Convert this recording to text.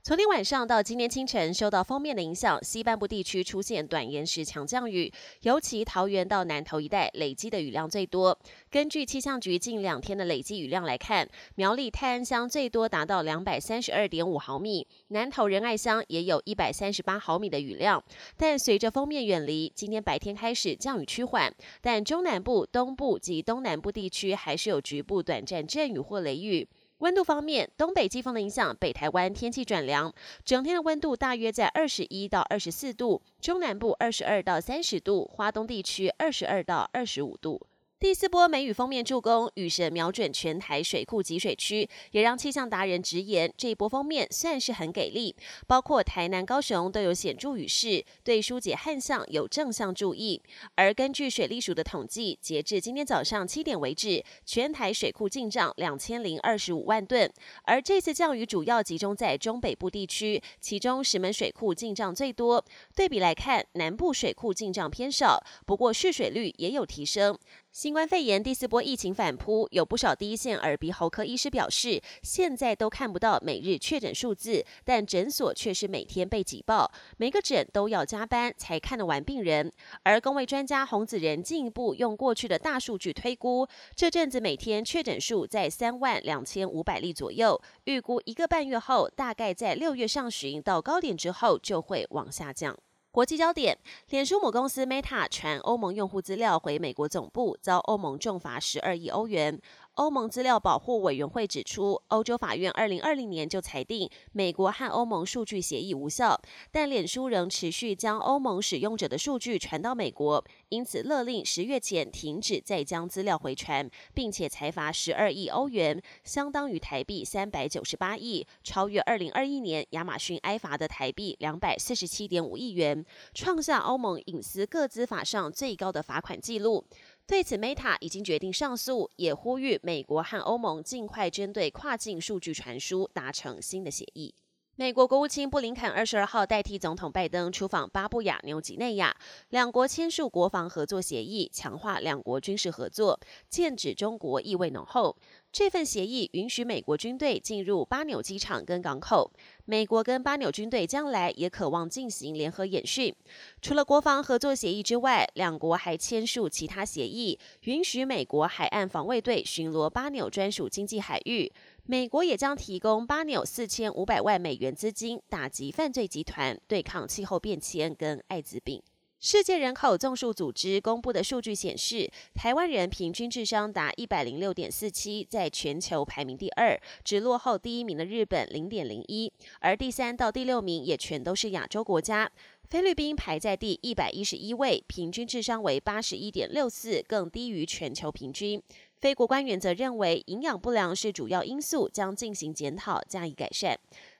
昨天晚上到今天清晨，受到锋面的影响，西半部地区出现短延时强降雨，尤其桃园到南投一带累积的雨量最多。根据气象局近两天的累积雨量来看，苗栗泰安乡最多达到两百三十二点五毫米，南投仁爱乡也有一百三十八毫米的雨量。但随着锋面远离，今天白天开始降雨趋缓，但中南部、东部及东南部地区还是有局部短暂阵雨或雷雨。温度方面，东北季风的影响，北台湾天气转凉，整天的温度大约在二十一到二十四度，中南部二十二到三十度，华东地区二十二到二十五度。第四波梅雨封面助攻，雨神瞄准全台水库集水区，也让气象达人直言，这一波封面算是很给力，包括台南、高雄都有显著雨势，对疏解旱象有正向注意。而根据水利署的统计，截至今天早上七点为止，全台水库进账两千零二十五万吨。而这次降雨主要集中在中北部地区，其中石门水库进账最多。对比来看，南部水库进账偏少，不过蓄水率也有提升。新冠肺炎第四波疫情反扑，有不少第一线耳鼻喉科医师表示，现在都看不到每日确诊数字，但诊所却是每天被挤爆，每个诊都要加班才看得完病人。而工位专家洪子仁进一步用过去的大数据推估，这阵子每天确诊数在三万两千五百例左右，预估一个半月后，大概在六月上旬到高点之后就会往下降。国际焦点：脸书母公司 Meta 传欧盟用户资料回美国总部，遭欧盟重罚十二亿欧元。欧盟资料保护委员会指出，欧洲法院二零二零年就裁定美国和欧盟数据协议无效，但脸书仍持续将欧盟使用者的数据传到美国，因此勒令十月前停止再将资料回传，并且裁罚十二亿欧元，相当于台币三百九十八亿，超越二零二一年亚马逊挨罚的台币两百四十七点五亿元，创下欧盟隐私各资法上最高的罚款记录。对此，Meta 已经决定上诉，也呼吁美国和欧盟尽快针对跨境数据传输达成新的协议。美国国务卿布林肯二十二号代替总统拜登出访巴布亚纽几内亚，两国签署国防合作协议，强化两国军事合作，剑指中国意味浓厚。这份协议允许美国军队进入巴纽机场跟港口。美国跟巴纽军队将来也渴望进行联合演训。除了国防合作协议之外，两国还签署其他协议，允许美国海岸防卫队巡逻巴纽专属经济海域。美国也将提供巴纽四千五百万美元资金，打击犯罪集团，对抗气候变迁跟艾滋病。世界人口总数组织公布的数据显示，台湾人平均智商达一百零六点四七，在全球排名第二，只落后第一名的日本零点零一，而第三到第六名也全都是亚洲国家。菲律宾排在第一百一十一位，平均智商为八十一点六四，更低于全球平均。非国官员则认为，营养不良是主要因素，将进行检讨，加以改善。